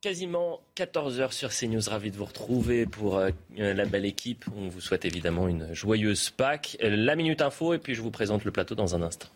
Quasiment 14h sur CNews, ravi de vous retrouver pour euh, la belle équipe. On vous souhaite évidemment une joyeuse Pâques. La Minute Info et puis je vous présente le plateau dans un instant.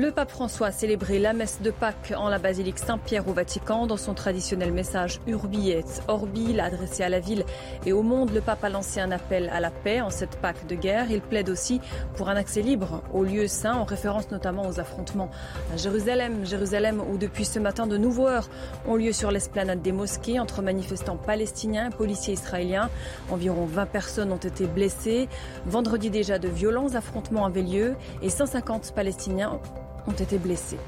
Le pape François a célébré la messe de Pâques en la basilique Saint-Pierre au Vatican. Dans son traditionnel message Urbi et Orbi, adressé à la ville et au monde, le pape a lancé un appel à la paix en cette Pâques de guerre. Il plaide aussi pour un accès libre aux lieux saints, en référence notamment aux affrontements à Jérusalem. Jérusalem où depuis ce matin de nouveaux heures ont lieu sur l'esplanade des mosquées entre manifestants palestiniens et policiers israéliens. Environ 20 personnes ont été blessées. Vendredi déjà, de violents affrontements avaient lieu et 150 Palestiniens ont été blessés.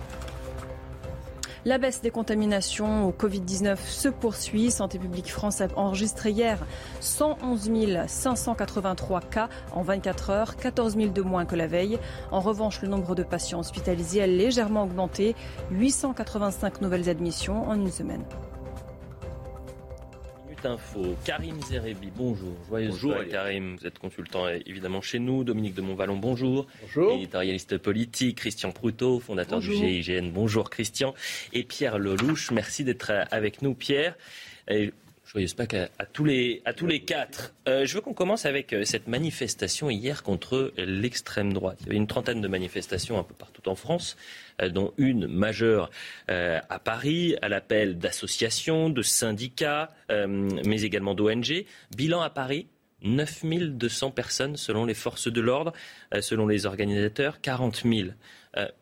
La baisse des contaminations au Covid-19 se poursuit. Santé publique France a enregistré hier 111 583 cas en 24 heures, 14 000 de moins que la veille. En revanche, le nombre de patients hospitalisés a légèrement augmenté, 885 nouvelles admissions en une semaine. Info. Karim Zerebi, bonjour. Joyeuse bonjour Karim, vous êtes consultant évidemment chez nous. Dominique de Montvalon, bonjour. Bonjour. Éditorialiste politique. Christian Proutot, fondateur du GIGN, bonjour Christian. Et Pierre Lelouch, merci d'être avec nous Pierre. Joyeuse Pâques à, à, tous les, à tous les quatre. Euh, je veux qu'on commence avec euh, cette manifestation hier contre l'extrême droite. Il y avait une trentaine de manifestations un peu partout en France, euh, dont une majeure à Paris, à l'appel d'associations, de syndicats, mais également d'ONG. Bilan à Paris, 9200 personnes selon les forces de l'ordre, selon les organisateurs, 40 000.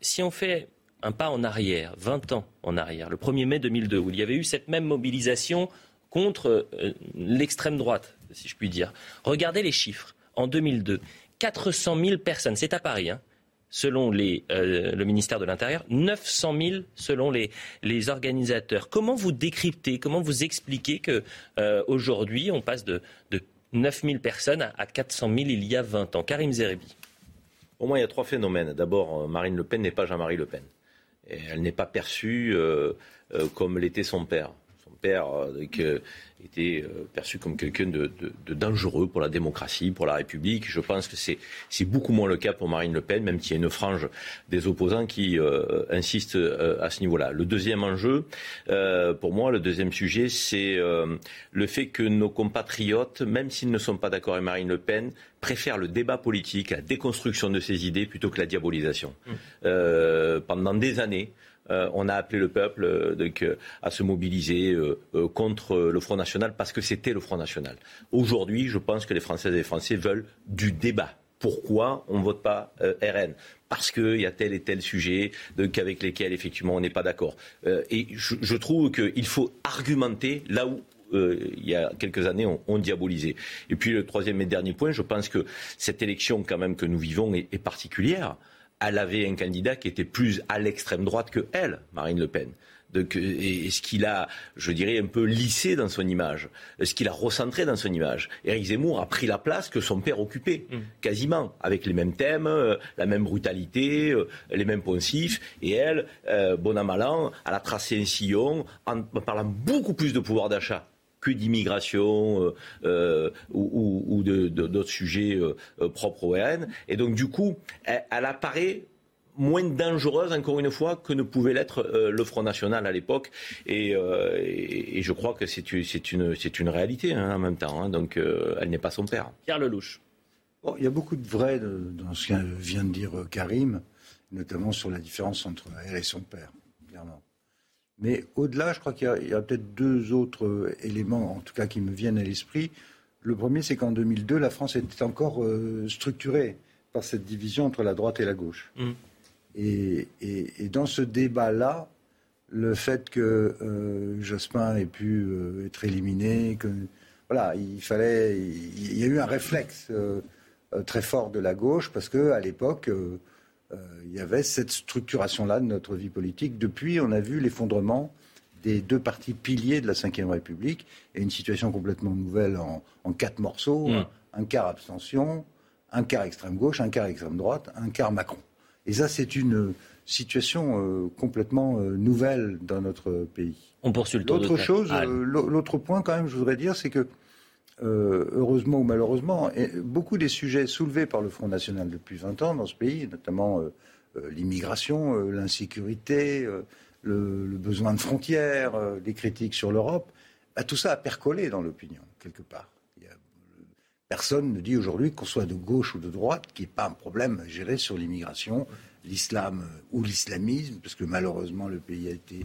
si on fait un pas en arrière, 20 ans en arrière, le 1er mai 2002, où il y avait eu cette même mobilisation contre euh, l'extrême droite, si je puis dire. Regardez les chiffres. En 2002, 400 000 personnes, c'est à Paris, hein, selon euh, le ministère de l'Intérieur, 900 000 selon les, organisateurs. Comment vous décryptez, comment vous expliquez que euh, aujourd'hui on passe de, de 9 000 personnes à, à 400 000 il y a 20 ans? Karim Zerebi. Au moins, il y a trois phénomènes. D'abord, Marine Le Pen n'est pas Jean-Marie Le Pen. Elle n'est pas perçue comme l'était son père père euh, que, était euh, perçu comme quelqu'un de, de, de, dangereux pour la démocratie, pour la République. Je pense que c'est, beaucoup moins le cas pour Marine Le Pen, même s'il y a une frange des opposants qui euh, insistent euh, à ce niveau-là. Le deuxième enjeu, euh, pour moi, le deuxième sujet, c'est le fait que nos compatriotes, même s'ils ne sont pas d'accord avec Marine Le Pen, préfèrent le débat politique, la déconstruction de ses idées plutôt que la diabolisation. Mmh. pendant des années, euh, on a appelé le peuple euh, euh, à se mobiliser contre le Front National parce que c'était le Front National. Aujourd'hui, je pense que les Françaises et les Français veulent du débat. Pourquoi on ne vote pas RN parce qu'il y a tel et tel sujet avec lesquels effectivement on n'est pas d'accord. et je, trouve qu'il faut argumenter là où euh, il y a quelques années, on, diabolisait. Et puis le troisième et dernier point, je pense que cette élection quand même que nous vivons est particulière elle avait un candidat qui était plus à l'extrême droite que elle, Marine Le Pen. Donc, et, ce qu'il a, je dirais, un peu lissé dans son image, ce qu'il a recentré dans son image. Éric Zemmour a pris la place que son père occupait, mm. quasiment, avec les mêmes thèmes, euh, la même brutalité, euh, les mêmes poncifs. Et elle, euh, bon à elle a tracé un sillon en parlant beaucoup plus de pouvoir d'achat que d'immigration euh, euh, ou, ou, de, d'autres sujets euh, propres au RN. Et donc, du coup, elle, elle, apparaît moins dangereuse, encore une fois, que ne pouvait l'être le Front National à l'époque. Et, et, et, je crois que c'est, c'est, une, c'est une réalité hein, en même temps. Hein, donc, elle n'est pas son père. Pierre Lelouch. Bon, il y a beaucoup de vrai dans ce que vient de dire Karim, notamment sur la différence entre elle et son père. Mais au-delà, je crois qu'il y a, a peut-être deux autres euh, éléments, en tout cas, qui me viennent à l'esprit. Le premier, c'est qu'en 2002, la France était encore euh, structurée par cette division entre la droite et la gauche. Mmh. Et, et, et, dans ce débat-là, le fait que euh, Jospin ait pu euh, être éliminé, que voilà, il fallait, il, il y a eu un réflexe très fort de la gauche parce que à l'époque il y avait cette structuration-là de notre vie politique. Depuis, on a vu l'effondrement des deux partis piliers de la Ve République et une situation complètement nouvelle en, en quatre morceaux. Mmh. Un, quart abstention, un quart extrême gauche, un quart extrême droite, un quart Macron. Et ça, c'est une situation euh, complètement euh, nouvelle dans notre pays. On poursuit le tour L'autre chose, l'autre point quand même, je voudrais dire, c'est que euh, heureusement ou malheureusement, beaucoup des sujets soulevés par le Front National depuis 20 ans dans ce pays, notamment euh, euh, l'immigration, l'insécurité, le, besoin de frontières, des critiques sur l'Europe, bah, tout ça a percolé dans l'opinion, quelque part. personne ne dit aujourd'hui qu'on soit de gauche ou de droite, qu'il n'y ait pas un problème à gérer sur l'immigration, l'islam ou l'islamisme, parce que malheureusement le pays a été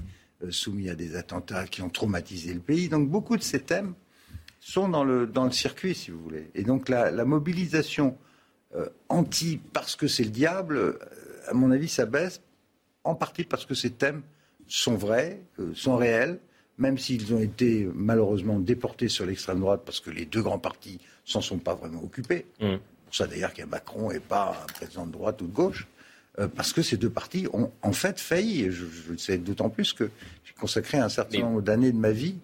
soumis à des attentats qui ont traumatisé le pays. Donc beaucoup de ces thèmes sont dans le, dans le circuit, si vous voulez. Et donc la, mobilisation euh, anti parce que c'est le diable, euh, à mon avis, ça baisse, en partie parce que ces thèmes sont vrais, euh, sont réels, même s'ils ont été malheureusement déportés sur l'extrême droite parce que les deux grands partis s'en sont pas vraiment occupés. Mmh. Pour ça d'ailleurs qu'un Macron et pas un président de droite ou de gauche. parce que ces deux partis ont en fait failli. Et je, le sais d'autant plus que j'ai consacré un certain nombre d'années de ma vie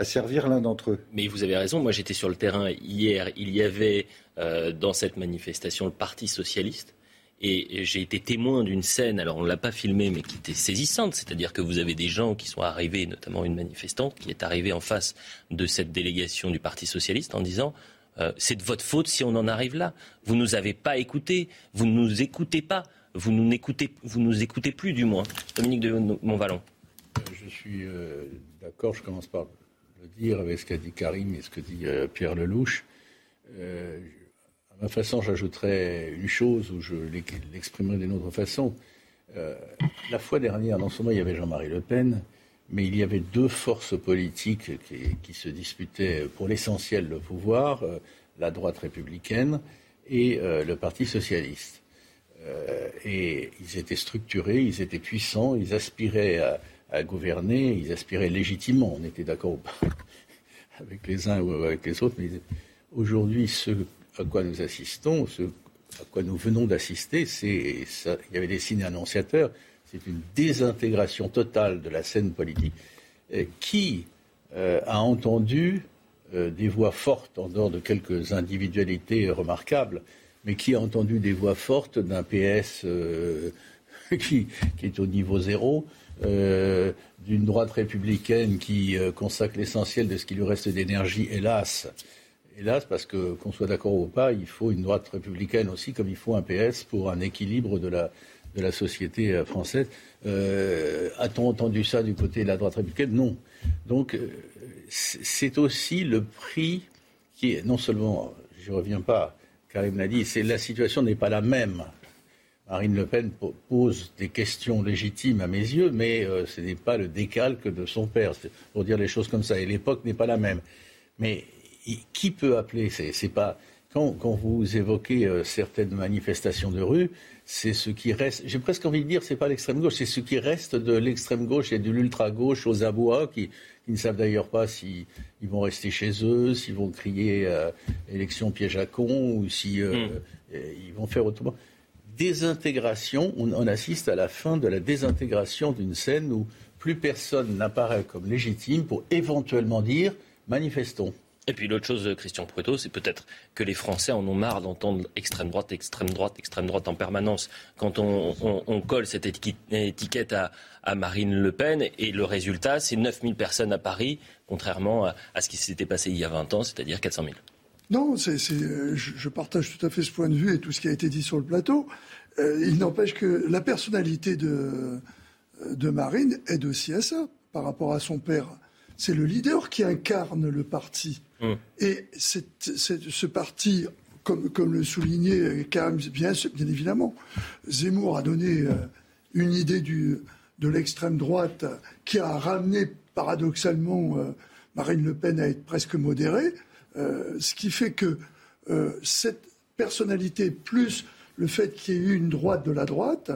à servir l'un d'entre eux. Mais vous avez raison, moi j'étais sur le terrain hier, il y avait euh, dans cette manifestation le Parti socialiste. Et j'ai été témoin d'une scène, alors on ne l'a pas filmée, mais qui était saisissante. C'est-à-dire que vous avez des gens qui sont arrivés, notamment une manifestante, qui est arrivée en face de cette délégation du Parti socialiste en disant euh, C'est de votre faute si on en arrive là. Vous ne nous avez pas écoutés, vous ne nous écoutez pas, vous ne nous nous écoutez plus du moins. Dominique de Montvalon. Je suis euh, d'accord, je commence par dire avec ce qu'a dit Karim et ce que dit euh, Pierre Lelouch. Euh, à ma façon, j'ajouterais une chose où je l'exprimerai d'une autre façon. Euh, la fois dernière, non seulement il y avait Jean-Marie Le Pen, mais il y avait deux forces politiques qui, se disputaient pour l'essentiel le pouvoir, la droite républicaine et le Parti socialiste. et ils étaient structurés, ils étaient puissants, ils aspiraient à, à gouverner, ils aspiraient légitimement. On était d'accord avec les uns ou avec les autres, mais aujourd'hui, ce à quoi nous assistons, ce à quoi nous venons d'assister, c'est il y avait des signes annonciateurs, c'est une désintégration totale de la scène politique. qui euh, a entendu euh, des voix fortes, en dehors de quelques individualités remarquables, mais qui a entendu des voix fortes d'un PS euh, qui, est au niveau zéro, euh, d'une droite républicaine qui euh, consacre l'essentiel de ce qui lui reste d'énergie, hélas. Hélas, parce que qu'on soit d'accord ou pas, il faut une droite républicaine aussi, comme il faut un PS pour un équilibre de la, de société euh, française. A-t-on entendu ça du côté de la droite républicaine? Non. Donc, c'est aussi le prix qui est, non seulement, je ne reviens pas, Karim l'a dit, c'est la situation n'est pas la même Marine Le Pen pose des questions légitimes à mes yeux, mais euh, ce n'est pas le décalque de son père, pour dire les choses comme ça. Et l'époque n'est pas la même. Mais qui peut appeler C'est pas quand, vous évoquez euh, certaines manifestations de rue, c'est ce qui reste. J'ai presque envie de dire, c'est pas l'extrême gauche, c'est ce qui reste de l'extrême gauche et de l'ultra gauche aux abois qui, ne savent d'ailleurs pas s'ils vont rester chez eux, s'ils vont crier euh, élection piège à con ou si hmm. ils vont faire autrement désintégration, on, assiste à la fin de la désintégration d'une scène où plus personne n'apparaît comme légitime pour éventuellement dire manifestons. Et puis l'autre chose, Christian Prueto, c'est peut-être que les Français en ont marre d'entendre extrême droite, extrême droite, extrême droite en permanence. Quand on, colle cette étiquette à, Marine Le Pen, et le résultat, c'est 9000 personnes à Paris, contrairement à, à ce qui s'était passé il y a 20 ans, c'est-à-dire 400 000. Non, c'est, je, je, partage tout à fait ce point de vue et tout ce qui a été dit sur le plateau. Euh, il n'empêche que la personnalité de, de Marine aide aussi à ça par rapport à son père. C'est le leader qui incarne le parti. Hum. Et ce parti, comme, comme le soulignait Karim, bien, bien évidemment, Zemmour a donné euh, une idée du, de l'extrême droite qui a ramené paradoxalement euh, Marine Le Pen à être presque modérée. Euh, ce qui fait que euh, cette personnalité, plus le fait qu'il y ait eu une droite de la droite,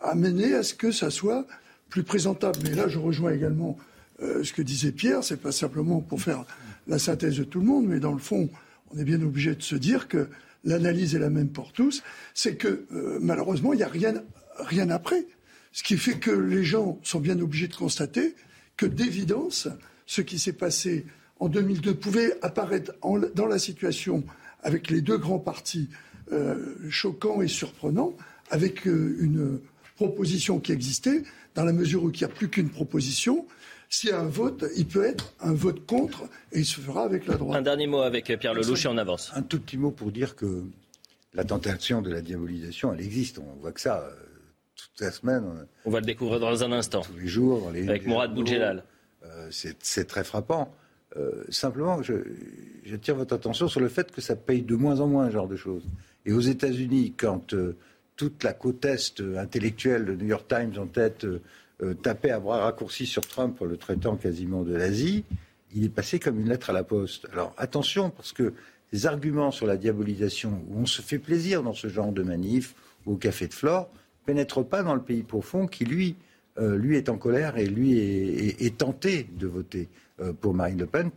a mené à ce que ça soit plus présentable. Mais là, je rejoins également euh, ce que disait Pierre, c'est pas simplement pour faire la synthèse de tout le monde, mais dans le fond, on est bien obligé de se dire que l'analyse est la même pour tous, c'est que malheureusement, il n'y a rien, rien après. Ce qui fait que les gens sont bien obligés de constater que d'évidence, ce qui s'est passé en 2002 pouvait apparaître dans la situation avec les deux grands partis euh, choquants et surprenants, avec euh, une proposition qui existait, dans la mesure où il n'y a plus qu'une proposition, s'il y a un vote, il peut être un vote contre et il se fera avec la droite. Un dernier mot avec Pierre Lelouch et on avance. Un tout petit mot pour dire que la tentation de la diabolisation, elle existe. On voit que ça euh, toute la semaine. On va le découvrir dans un instant. Tous les jours. les, avec Mourad Boudjelal. Euh, c'est très frappant. Euh, simplement, j'attire votre attention sur le fait que ça paye de moins en moins ce genre de choses. Et aux États-Unis, quand toute la côte est intellectuelle, le New York Times en tête, tapait à bras raccourcis sur Trump en le traitant quasiment de l'Asie, il est passé comme une lettre à la poste. Alors attention, parce que les arguments sur la diabolisation, où on se fait plaisir dans ce genre de manif, ou au café de Flore, pénètrent pas dans le pays profond qui, lui, euh, lui est en colère et lui est, tenté de voter euh, pour Marine Le Pen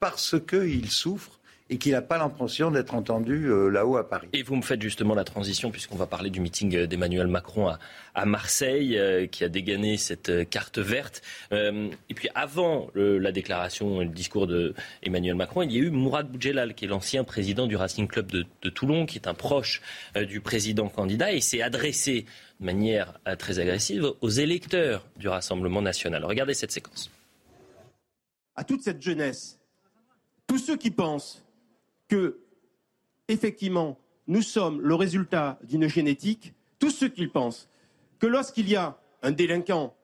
parce qu'il souffre et qu'il n'a pas l'impression d'être entendu euh, là-haut à Paris. Et vous me faites justement la transition, puisqu'on va parler du meeting euh, d'Emmanuel Macron à, Marseille, euh, qui a dégainé cette carte verte. et puis avant la déclaration et le discours d'Emmanuel Macron, il y a eu Mourad Boudjelal, qui est l'ancien président du Racing Club de, de, Toulon, qui est un proche du président candidat, et s'est adressé de manière très agressive aux électeurs du Rassemblement national. Regardez cette séquence. À toute cette jeunesse, tous ceux qui pensent que, effectivement, nous sommes le résultat d'une génétique, tous ceux qui pensent que lorsqu'il y a un délinquant,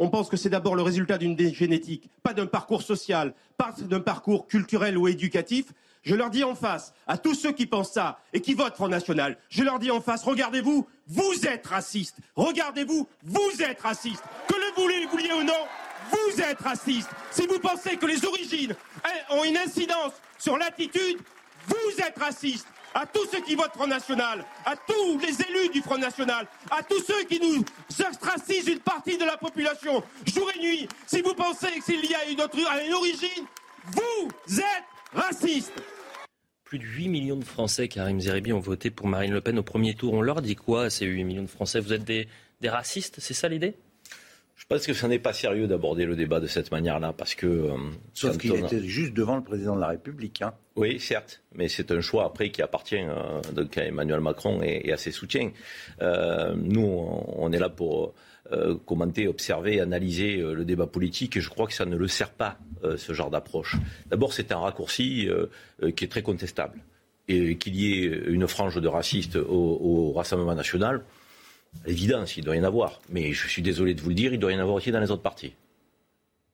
on pense que c'est d'abord le résultat d'une génétique, pas d'un parcours social, pas d'un parcours culturel ou éducatif. Je leur dis en face, à tous ceux qui pensent ça et qui votent Front National, je leur dis en face, regardez-vous, vous êtes racistes. Regardez-vous, vous êtes racistes. Que le voulez, vouliez ou non, vous êtes racistes. Si vous pensez que les origines ont une incidence sur l'attitude, vous êtes raciste à tous ceux qui votent Front National, à tous les élus du Front National, à tous ceux qui nous ostracisent une partie de la population, jour et nuit. Si vous pensez qu'il y a une, autre, une origine, vous êtes raciste. Plus de 8 millions de Français, Karim Zeribi, ont voté pour Marine Le Pen au premier tour. On leur dit quoi ces 8 millions de Français? Vous êtes des racistes? C'est ça l'idée? Je pense que ce n'est pas sérieux d'aborder le débat de cette manière-là, parce que... Euh, Sauf qu'il était juste devant le président de la République. Hein. Oui, certes, mais c'est un choix après qui appartient euh, donc à Emmanuel Macron et, à ses soutiens. Euh, nous, on, est là pour commenter, observer, analyser le débat politique, et je crois que ça ne le sert pas, ce genre d'approche. D'abord, c'est un raccourci qui est très contestable. Et qu'il y ait une frange de racistes au Rassemblement national, Évidence, il doit y en avoir. Mais je suis désolé de vous le dire, il doit y en avoir aussi dans les autres partis.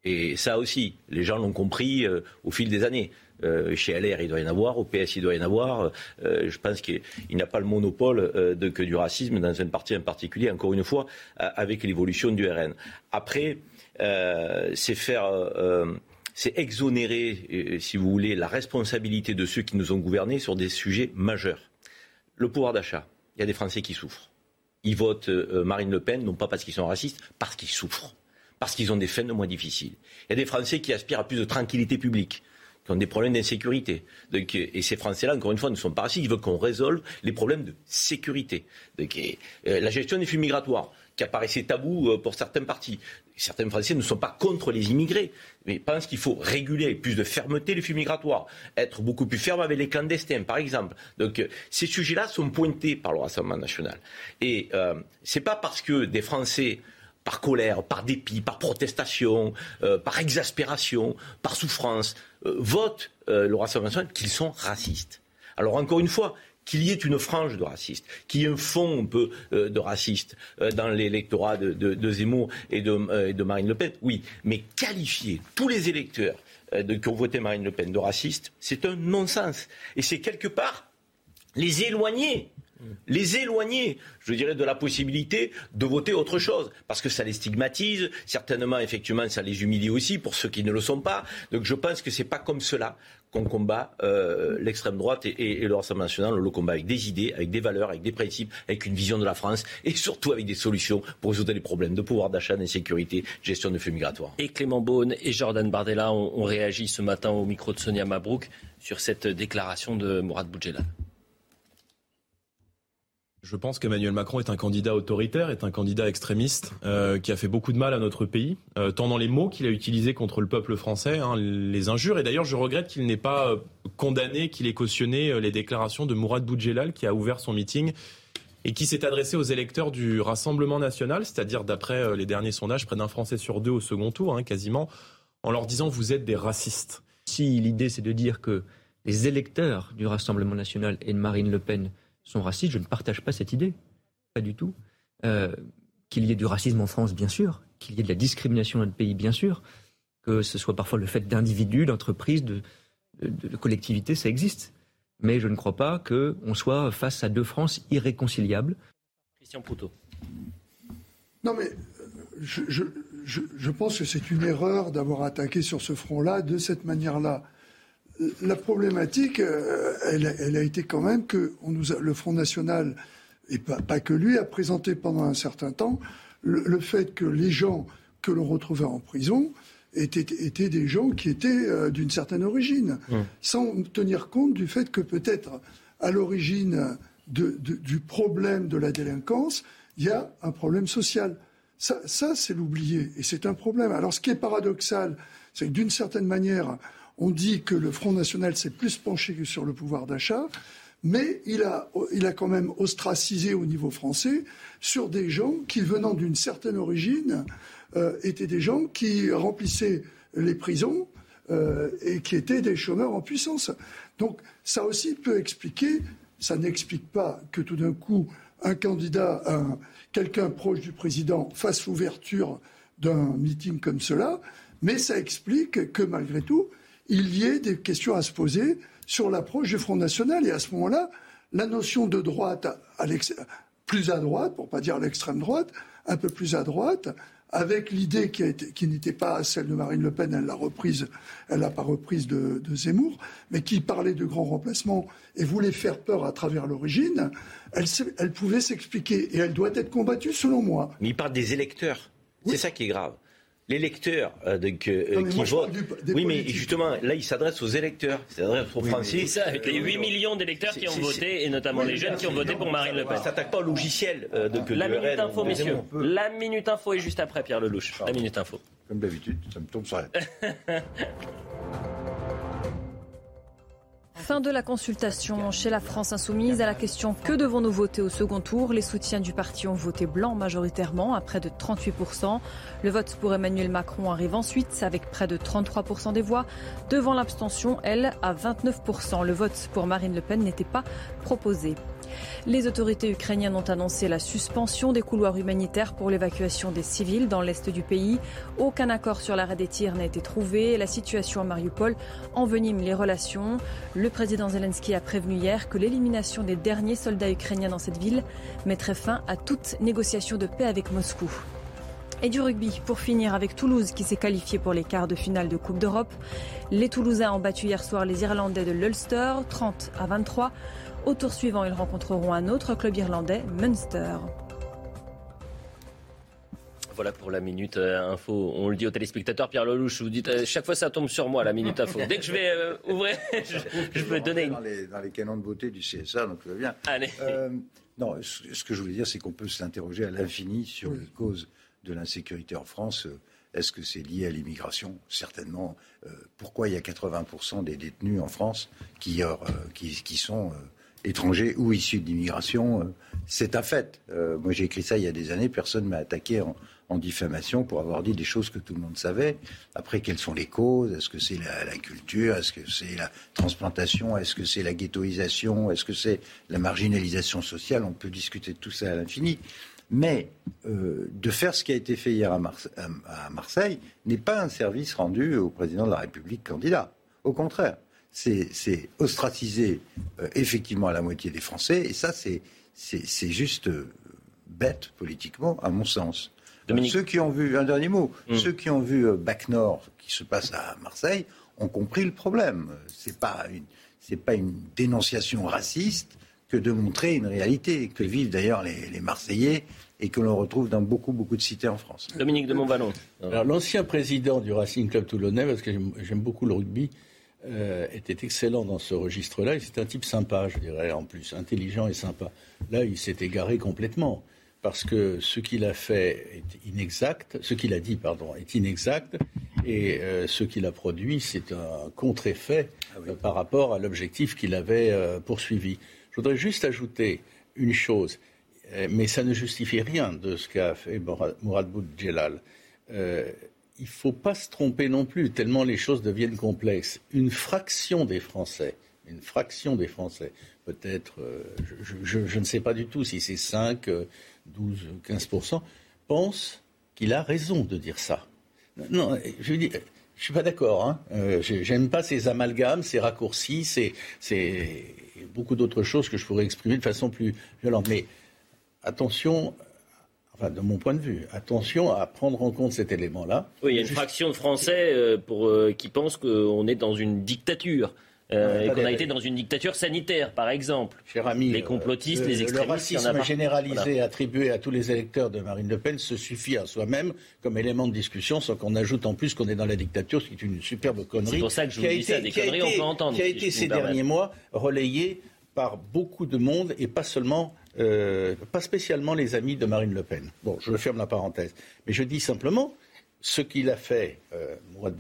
Et ça aussi, les gens l'ont compris euh, au fil des années. Euh, chez LR, il doit y en avoir, au PS, il doit y en avoir. Euh, je pense qu'il n'a pas le monopole que du racisme dans un parti en particulier, encore une fois, avec l'évolution du RN. Après, c'est faire. c'est exonérer, si vous voulez, la responsabilité de ceux qui nous ont gouvernés sur des sujets majeurs. Le pouvoir d'achat. Il y a des Français qui souffrent ils votent euh, Marine Le Pen, non pas parce qu'ils sont racistes, parce qu'ils souffrent, parce qu'ils ont des fins de moins difficiles. Il y a des Français qui aspirent à plus de tranquillité publique qui ont des problèmes d'insécurité. Et ces Français-là, encore une fois, ne sont pas racistes, ils veulent qu'on résolve les problèmes de sécurité. Euh, la gestion des flux migratoires, qui apparaissait tabou euh, pour certains partis. Certains Français ne sont pas contre les immigrés, mais pensent qu'il faut réguler avec plus de fermeté les flux migratoires, être beaucoup plus ferme avec les clandestins, par exemple. Donc euh, ces sujets-là sont pointés par le Rassemblement national. Et euh, ce n'est pas parce que des Français par colère, par dépit, par protestation, par exaspération, par souffrance, votent le Rassemblement national qu'ils sont racistes. Alors encore une fois, qu'il y ait une frange de racistes, qu'il y ait un fond un peu euh, de racistes euh, dans l'électorat de, Zemmour et de, euh, de, Marine Le Pen, oui. Mais qualifier tous les électeurs qui ont voté Marine Le Pen de racistes, c'est un non-sens. Et c'est quelque part les éloigner les éloigner, je dirais, de la possibilité de voter autre chose, parce que ça les stigmatise, certainement, effectivement, ça les humilie aussi pour ceux qui ne le sont pas. Donc je pense que ce n'est pas comme cela qu'on combat euh, l'extrême droite et, le Rassemblement national. On le combat avec des idées, avec des valeurs, avec des principes, avec une vision de la France et surtout avec des solutions pour résoudre les problèmes de pouvoir d'achat, d'insécurité, gestion de flux migratoires. Et Clément Beaune et Jordan Bardella ont, réagi ce matin au micro de Sonia Mabrouk sur cette déclaration de Mourad Boudjela. Je pense qu'Emmanuel Macron est un candidat autoritaire, est un candidat extrémiste euh, qui a fait beaucoup de mal à notre pays, euh, tant dans les mots qu'il a utilisés contre le peuple français, hein, les injures. Et d'ailleurs, je regrette qu'il n'ait pas euh, condamné, qu'il ait cautionné les déclarations de Mourad Boudjelal qui a ouvert son meeting et qui s'est adressé aux électeurs du Rassemblement national, c'est-à-dire d'après les derniers sondages, près d'un Français sur deux au second tour, hein, quasiment, en leur disant vous êtes des racistes. Si l'idée c'est de dire que les électeurs du Rassemblement national et de Marine Le Pen sont racistes, je ne partage pas cette idée. Pas du tout. Euh, qu'il y ait du racisme en France, bien sûr. Qu'il y ait de la discrimination dans notre pays, bien sûr. Que ce soit parfois le fait d'individus, d'entreprises, de, collectivités, ça existe. Mais je ne crois pas qu'on soit face à deux France irréconciliables. Christian Proutot. Non, mais je, je pense que c'est une erreur d'avoir attaqué sur ce front-là de cette manière-là la problématique, euh, elle, a été quand même que le Front National, et pas, que lui, a présenté pendant un certain temps le, fait que les gens que l'on retrouvait en prison étaient, des gens qui étaient euh, d'une certaine origine, sans tenir compte du fait que peut-être à l'origine du problème de la délinquance, il y a un problème social. Ça, ça c'est l'oublier, et c'est un problème. Alors ce qui est paradoxal, c'est que d'une certaine manière, on dit que le Front National s'est plus penché que sur le pouvoir d'achat, mais il a, quand même ostracisé au niveau français sur des gens qui, venant d'une certaine origine, euh, étaient des gens qui remplissaient les prisons euh, et qui étaient des chômeurs en puissance. Donc ça aussi peut expliquer, ça n'explique pas que tout d'un coup un candidat, quelqu'un proche du président fasse l'ouverture d'un meeting comme cela, mais ça explique que malgré tout, il y ait des questions à se poser sur l'approche du Front National. Et à ce moment-là, la notion de droite, plus à droite, pour pas dire l'extrême droite, un peu plus à droite, avec l'idée qui, qui n'était pas celle de Marine Le Pen, elle l'a reprise, elle l'a pas reprise de, Zemmour, mais qui parlait de grands remplacements et voulait faire peur à travers l'origine, elle, elle pouvait s'expliquer et elle doit être combattue selon moi. Mais il parle des électeurs. C'est ça qui est grave l'électeur euh, euh, qui vote. Oui, mais justement, là, il s'adresse aux électeurs. Il s'adresse aux Français. C'est ça, avec les 8 millions d'électeurs qui ont voté, et notamment les jeunes qui ont voté pour Marine Le Pen. Ça s'attaque pas au logiciel euh, de, La Minute Info, messieurs. La Minute Info est juste après, Pierre Lelouch. La Minute Info. Comme d'habitude, ça me tombe sur la Fin de la consultation chez la France insoumise à la question que devons-nous voter au second tour? Les soutiens du parti ont voté blanc majoritairement à près de 38%. Le vote pour Emmanuel Macron arrive ensuite avec près de 33% des voix. Devant l'abstention, elle, à 29%. Le vote pour Marine Le Pen n'était pas proposé. Les autorités ukrainiennes ont annoncé la suspension des couloirs humanitaires pour l'évacuation des civils dans l'est du pays. Aucun accord sur l'arrêt des tirs n'a été trouvé. La situation à Mariupol envenime les relations. Le président Zelensky a prévenu hier que l'élimination des derniers soldats ukrainiens dans cette ville mettrait fin à toute négociation de paix avec Moscou. Et du rugby, pour finir avec Toulouse qui s'est qualifié pour les quarts de finale de Coupe d'Europe. Les Toulousains ont battu hier soir les Irlandais de l'Ulster, 30 à 23. Au tour suivant, ils rencontreront un autre club irlandais, Munster. Voilà pour la minute euh, info. On le dit aux téléspectateurs, Pierre Lelouch, vous dites, euh, chaque fois ça tombe sur moi, la minute info. Dès que je vais euh, ouvrir, je, peux donner. Dans les, dans les, canons de beauté du CSA, donc tout va bien. Allez. non, ce, que je voulais dire, c'est qu'on peut s'interroger à l'infini sur les causes de l'insécurité en France. Est-ce que c'est lié à l'immigration? Certainement. pourquoi il y a 80% des détenus en France qui, qui, qui sont étrangers ou issus d'immigration, euh, c'est un fait. Euh, moi, j'ai écrit ça il y a des années. Personne m'a attaqué en, diffamation pour avoir dit des choses que tout le monde savait. Après, quelles sont les causes? Est-ce que c'est la, culture? Est-ce que c'est la transplantation? Est-ce que c'est la ghettoisation? Est-ce que c'est la marginalisation sociale? On peut discuter de tout ça à l'infini. Mais euh, de faire ce qui a été fait hier à Marseille n'est pas un service rendu au président de la République candidat. Au contraire c'est ostraciser euh, effectivement à la moitié des Français, et ça, c'est juste euh, bête politiquement, à mon sens. Ceux qui ont vu, un dernier mot, mm. ceux qui ont vu euh, Bac Nord qui se passe à Marseille ont compris le problème. C'est pas une, pas une dénonciation raciste que de montrer une réalité que vivent d'ailleurs les, les Marseillais et que l'on retrouve dans beaucoup, beaucoup de cités en France. Dominique de Montballon. l'ancien président du Racing Club Toulonnais, parce que j'aime beaucoup le rugby, euh, était excellent dans ce registre-là. C'est un type sympa, je dirais, en plus, intelligent et sympa. Là, il s'est égaré complètement. Parce que ce qu'il a fait est inexact, ce qu'il a dit, pardon, est inexact, et euh, ce qu'il a produit, c'est un contre-effet ah euh, par rapport à l'objectif qu'il avait poursuivi. Je voudrais juste ajouter une chose. mais ça ne justifie rien de ce qu'a fait Mourad Boudjelal. Il ne faut pas se tromper non plus, tellement les choses deviennent complexes. Une fraction des Français, une fraction des Français, peut-être, euh, je, ne sais pas du tout si c'est 5, 12, 15% pense qu'il a raison de dire ça. Non, je veux suis pas d'accord. Hein. Euh, J'aime pas ces amalgames, ces raccourcis, c'est beaucoup d'autres choses que je pourrais exprimer de façon plus violente. Mais attention, enfin de mon point de vue, attention à prendre en compte cet élément-là. Oui, il y a une fraction de Français euh, pour, euh, qui pensent qu'on est dans une dictature. Euh, et qu'on a été dans une dictature sanitaire, par exemple. Cher ami, les complotistes, les extrémistes. Le racisme généralisé attribué à tous les électeurs de Marine Le Pen se suffit à soi-même comme élément de discussion, sans qu'on ajoute en plus qu'on est dans la dictature, ce qui est une superbe connerie. C'est pour ça que je vous dis ça, des conneries, on peut entendre. Qui a été ces derniers mois relayé par beaucoup de monde et pas seulement, euh, pas spécialement les amis de Marine Le Pen. Bon, je ferme la parenthèse. Mais je dis simplement, ce qu'il a fait, euh, Mourad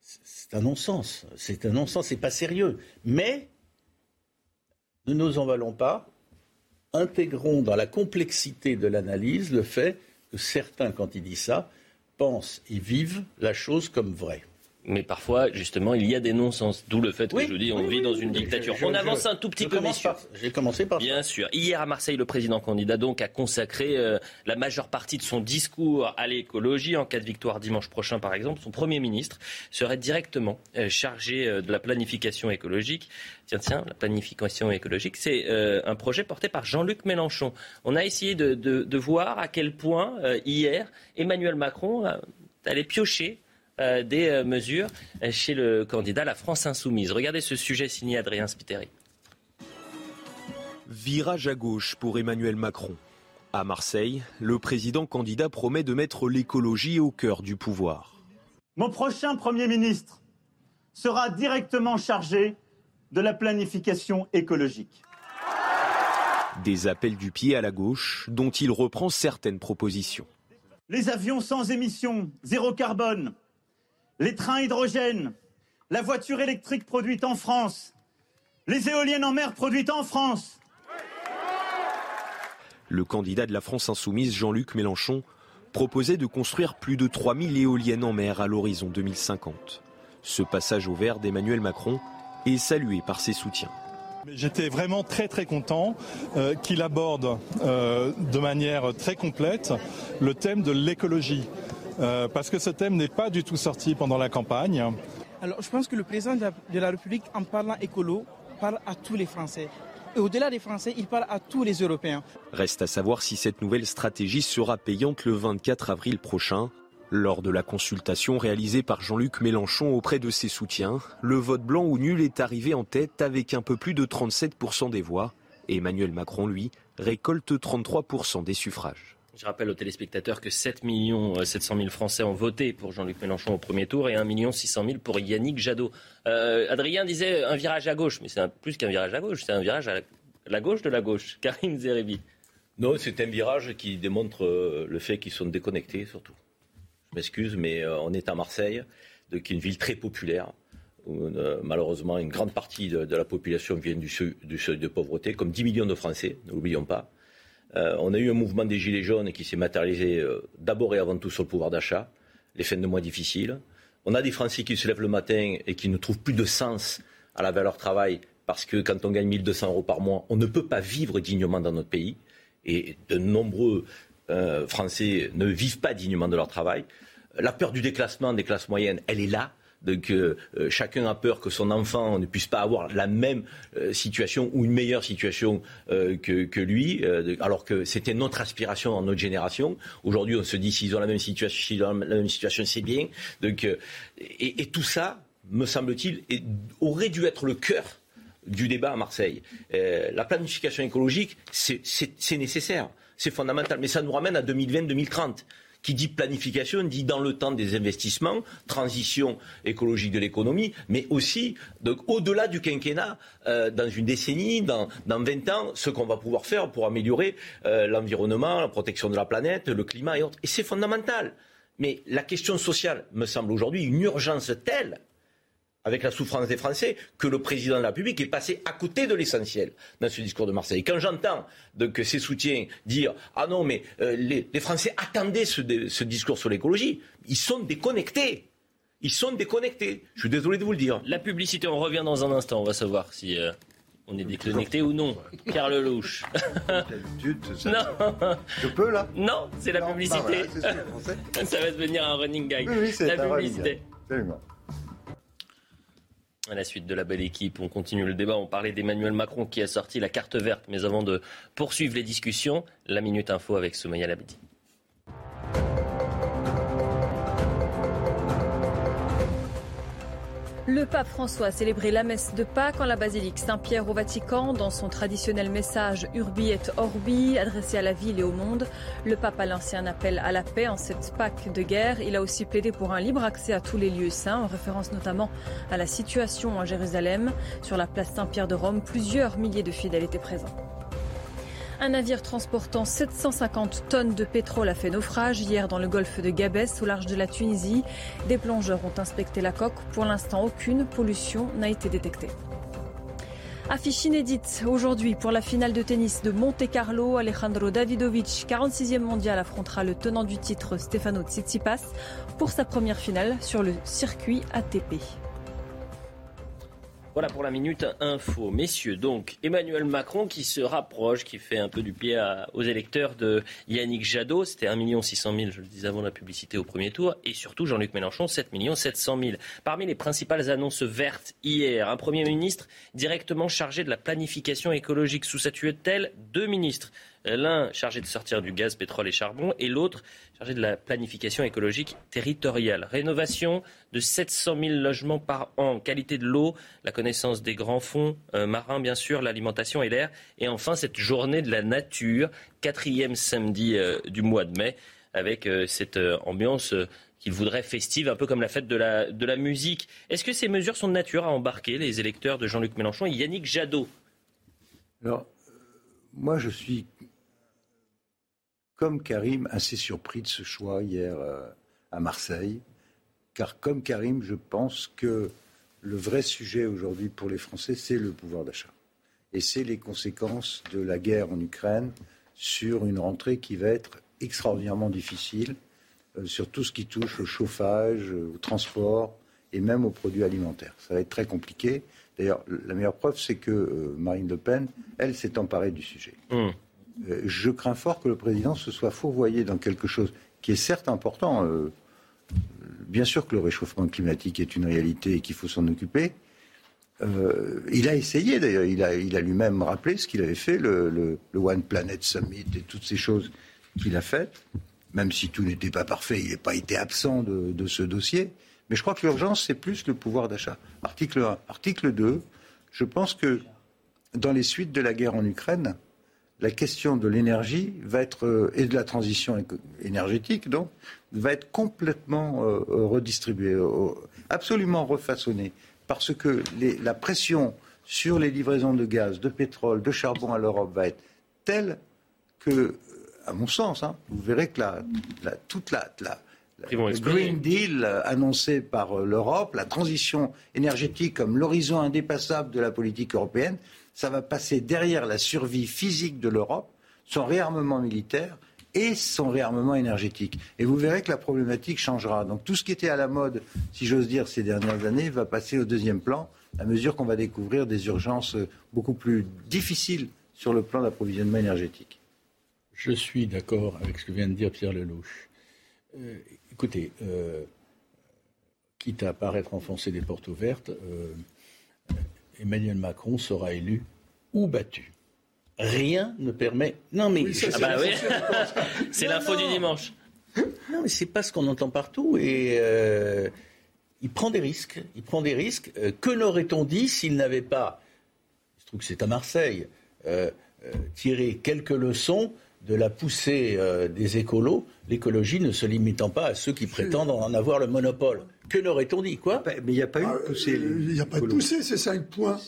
c'est un non-sens. C'est un non-sens, c'est pas sérieux. Mais ne nous en valons pas. Intégrons dans la complexité de l'analyse le fait que certains, quand ils disent ça, pensent et vivent la chose comme vraie mais parfois, justement, il y a des non-sens. D'où le fait que je dis, on vit dans une dictature. on avance un tout petit peu, messieurs. J'ai commencé par Bien sûr. Hier à Marseille, le président candidat donc a consacré euh, la majeure partie de son discours à l'écologie. En cas de victoire dimanche prochain, par exemple, son premier ministre serait directement euh, chargé euh, de la planification écologique. Tiens, tiens, la planification écologique, c'est un projet porté par Jean-Luc Mélenchon. On a essayé de, de, voir à quel point hier Emmanuel Macron allait piocher des euh, mesures chez le candidat La France Insoumise. Regardez ce sujet signé Adrien Spiteri. Virage à gauche pour Emmanuel Macron. À Marseille, le président candidat promet de mettre l'écologie au cœur du pouvoir. Mon prochain Premier ministre sera directement chargé de la planification écologique. Des appels du pied à la gauche dont il reprend certaines propositions. Les avions sans émissions, zéro carbone, les trains hydrogène, la voiture électrique produite en France, les éoliennes en mer produites en France. Le candidat de la France insoumise, Jean-Luc Mélenchon, proposait de construire plus de 3000 éoliennes en mer à l'horizon 2050. Ce passage au vert d'Emmanuel Macron est salué par ses soutiens. J'étais vraiment très très content euh, qu'il aborde euh, de manière très complète le thème de l'écologie. Euh, parce que ce thème n'est pas du tout sorti pendant la campagne. Alors je pense que le président de la, République, en parlant écolo, parle à tous les Français. Et au-delà des Français, il parle à tous les Européens. Reste à savoir si cette nouvelle stratégie sera payante le 24 avril prochain. Lors de la consultation réalisée par Jean-Luc Mélenchon auprès de ses soutiens, le vote blanc ou nul est arrivé en tête avec un peu plus de 37% des voix. Emmanuel Macron, lui, récolte 33% des suffrages. Je rappelle aux téléspectateurs que 7 700 000 Français ont voté pour Jean-Luc Mélenchon au premier tour et 1 600 000 pour Yannick Jadot. Euh, Adrien disait un virage à gauche, mais c'est plus qu'un virage à gauche, c'est un virage à la gauche de la gauche. Karim Zerebi. Non, c'est un virage qui démontre euh, le fait qu'ils sont déconnectés surtout. Je m'excuse, mais euh, on est à Marseille, qui est une ville très populaire. Où, malheureusement, une grande partie de, la population vient du seuil, du seuil de pauvreté, comme 10 millions de Français, ne l'oublions pas. Euh, on a eu un mouvement des Gilets jaunes qui s'est matérialisé euh, d'abord et avant tout sur le pouvoir d'achat, les fins de mois difficiles. On a des Français qui se lèvent le matin et qui ne trouvent plus de sens à la valeur travail parce que quand on gagne 1200 euros par mois, on ne peut pas vivre dignement dans notre pays. Et de nombreux euh, Français ne vivent pas dignement de leur travail. La peur du déclassement des classes moyennes, elle est là que euh, chacun a peur que son enfant ne puisse pas avoir la même euh, situation ou une meilleure situation euh, que, lui, alors que c'était notre aspiration dans notre génération. Aujourd'hui, on se dit s'ils ont la même situation, la même situation, c'est bien. Donc, et, tout ça, me semble-t-il, aurait dû être le cœur du débat à Marseille. la planification écologique, c'est nécessaire, c'est fondamental, mais ça nous ramène à 2020-2030 qui dit planification dit dans le temps des investissements, transition écologique de l'économie, mais aussi au-delà du quinquennat, euh, dans une décennie, dans, dans 20 ans, ce qu'on va pouvoir faire pour améliorer euh, l'environnement, la protection de la planète, le climat et autres. Et c'est fondamental. Mais la question sociale me semble aujourd'hui une urgence telle avec la souffrance des Français, que le président de la République est passé à côté de l'essentiel dans ce discours de Marseille. Quand j'entends ses soutiens dire Ah non, mais euh, les, Français attendaient ce, ce discours sur l'écologie, ils sont déconnectés. Ils sont déconnectés. Je suis désolé de vous le dire. La publicité, on revient dans un instant. On va savoir si euh, on est déconnecté ou non. Car le louche. non. Je peux là? Non, c'est la publicité. Bah ça va devenir un running gag. Oui, oui, la publicité. À la suite de la belle équipe, on continue le débat. On parlait d'Emmanuel Macron qui a sorti la carte verte. Mais avant de poursuivre les discussions, la Minute Info avec Soumaya Labidi. Le pape François a célébré la messe de Pâques en la basilique Saint-Pierre au Vatican. Dans son traditionnel message Urbi et Orbi, adressé à la ville et au monde, le pape a lancé un appel à la paix en cette Pâques de guerre. Il a aussi plaidé pour un libre accès à tous les lieux saints, en référence notamment à la situation à Jérusalem. Sur la place Saint-Pierre de Rome, plusieurs milliers de fidèles étaient présents. Un navire transportant 750 tonnes de pétrole a fait naufrage hier dans le golfe de Gabès, au large de la Tunisie. Des plongeurs ont inspecté la coque. Pour l'instant, aucune pollution n'a été détectée. Affiche inédite aujourd'hui pour la finale de tennis de Monte Carlo. Alejandro Davidovic, 46e mondial, affrontera le tenant du titre Stefano Tsitsipas pour sa première finale sur le circuit ATP. Voilà pour la minute info. Messieurs, donc Emmanuel Macron qui se rapproche, qui fait un peu du pied aux électeurs de Yannick Jadot. C'était 1 600 000, je le disais avant la publicité au premier tour. Et surtout Jean-Luc Mélenchon, 7 700 000. Parmi les principales annonces vertes hier, un Premier ministre directement chargé de la planification écologique sous sa tutelle, deux ministres l'un chargé de sortir du gaz, pétrole et charbon, et l'autre chargé de la planification écologique territoriale. Rénovation de 700 000 logements par an, qualité de l'eau, la connaissance des grands fonds euh, marins, bien sûr, l'alimentation et l'air, et enfin cette journée de la nature, quatrième samedi euh, du mois de mai, avec euh, cette ambiance qu'il voudrait festive, un peu comme la fête de la, de la musique. Est-ce que ces mesures sont de nature à embarquer les électeurs de Jean-Luc Mélenchon et Yannick Jadot? Alors, moi, je suis comme Karim, assez surpris de ce choix hier euh, à Marseille. Car comme Karim, je pense que le vrai sujet aujourd'hui pour les Français, c'est le pouvoir d'achat. Et c'est les conséquences de la guerre en Ukraine sur une rentrée qui va être extraordinairement difficile, euh, sur tout ce qui touche au chauffage, au transport et même aux produits alimentaires. Ça va être très compliqué. D'ailleurs, la meilleure preuve, c'est que euh, Marine Le Pen, elle, s'est emparée du sujet. Mmh. Euh, je crains fort que le président se soit fourvoyé dans quelque chose qui est certes important. Euh, bien sûr que le réchauffement climatique est une réalité et qu'il faut s'en occuper. Euh, il a essayé d'ailleurs, il a, lui-même rappelé ce qu'il avait fait, le, One Planet Summit et toutes ces choses qu'il a faites. Même si tout n'était pas parfait, il n'a pas été absent de, de, ce dossier. Mais je crois que l'urgence, c'est plus le pouvoir d'achat. Article 1. Article 2, je pense que dans les suites de la guerre en Ukraine, la question de l'énergie va être euh, et de la transition énergétique donc va être complètement euh, euh, redistribuée, absolument refaçonnée, parce que la pression sur les livraisons de gaz, de pétrole, de charbon à l'Europe va être telle que, à mon sens, hein, vous verrez que la, toute la, le Green Deal annoncé par l'Europe, la transition énergétique comme l'horizon indépassable de la politique européenne, ça va passer derrière la survie physique de l'Europe, son réarmement militaire et son réarmement énergétique. Et vous verrez que la problématique changera. Donc tout ce qui était à la mode, si j'ose dire, ces dernières années, va passer au deuxième plan à mesure qu'on va découvrir des urgences beaucoup plus difficiles sur le plan d'approvisionnement énergétique. Je suis d'accord avec ce que vient de dire Pierre Lelouch. Euh, écoutez, euh, quitte à paraître enfoncer des portes ouvertes, euh, Emmanuel Macron sera élu ou battu. Rien ne permet. Non, mais. Ah bah c'est l'info du dimanche. Non, mais c'est pas ce qu'on entend partout. Et euh, il prend des risques. Il prend des risques. Euh, que n'aurait-on dit s'il n'avait pas, je trouve que c'est à Marseille, euh, tiré quelques leçons de la poussée des écolos, l'écologie ne se limitant pas à ceux qui prétendent en avoir le monopole. Que n'aurait-on dit, quoi Mais il n'y a pas eu de poussée. Il n'y a pas de poussée, c'est 5 points.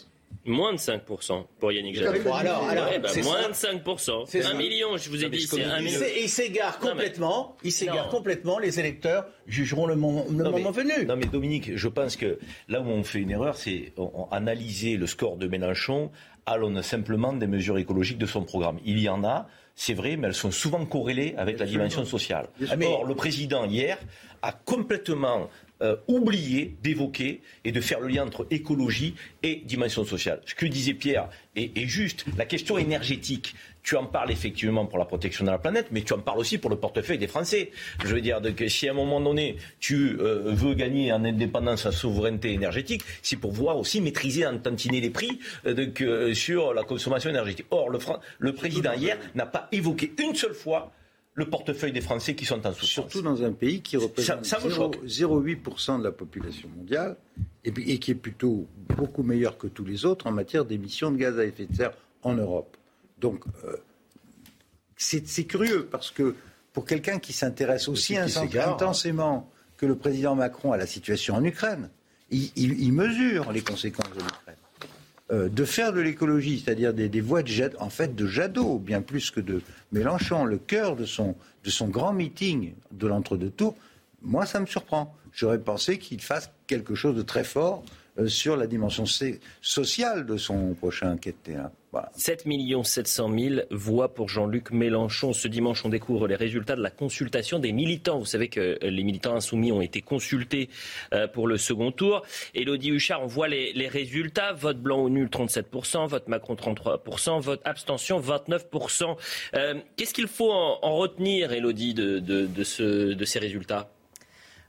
Moins de 5% pour Yannick Jadot. Bon, alors, alors, ouais, bah, moins ça. de 5%. Un million, je vous ai dit, c'est un million. Il s'égare complètement, il s'égare complètement, les électeurs jugeront le moment, le moment venu. Non mais Dominique, je pense que là où on fait une erreur, c'est analyser le score de Mélenchon à l'aune simplement des mesures écologiques de son programme. Il y en a, c'est vrai, mais elles sont souvent corrélées avec la dimension sociale. Or, le président, hier, a complètement euh, oublié d'évoquer et de faire le lien entre écologie et dimension sociale. Ce que disait Pierre est, est, juste. La question énergétique, tu en parles effectivement pour la protection de la planète, mais tu en parles aussi pour le portefeuille des Français. Je veux dire que si à un moment donné tu euh, veux gagner en indépendance, en souveraineté énergétique, c'est pour pouvoir aussi maîtriser, en tantiner les prix euh, euh, sur la consommation énergétique. Or, le, le président hier n'a pas évoqué une seule fois le portefeuille des Français qui sont en souffrance. Surtout dans un pays qui représente 0,8% de la population mondiale et, et, qui est plutôt beaucoup meilleur que tous les autres en matière d'émissions de gaz à effet de serre en Europe. Donc, euh, c'est curieux parce que pour quelqu'un qui s'intéresse aussi intensément que le président Macron à la situation en Ukraine, il, il, il mesure les conséquences de l'Ukraine. Euh, de faire de l'écologie, c'est-à-dire des, des, voix de Jadot, en fait de Jadot, bien plus que de Mélenchon, le cœur de son, de son grand meeting de l'entre-deux tours, moi ça me surprend. J'aurais pensé qu'il fasse quelque chose de très fort euh, sur la dimension sociale de son prochain terrain. Voilà. 7 700 000 voix pour Jean-Luc Mélenchon. Ce dimanche, on découvre les résultats de la consultation des militants. Vous savez que euh, les militants insoumis ont été consultés euh, pour le second tour. Elodie Huchard, on voit les, résultats. Vote blanc ou nul, 37%. Vote Macron, 33%. Vote abstention, 29%. Euh, Qu'est-ce qu'il faut en, en, retenir, Elodie, de ces résultats?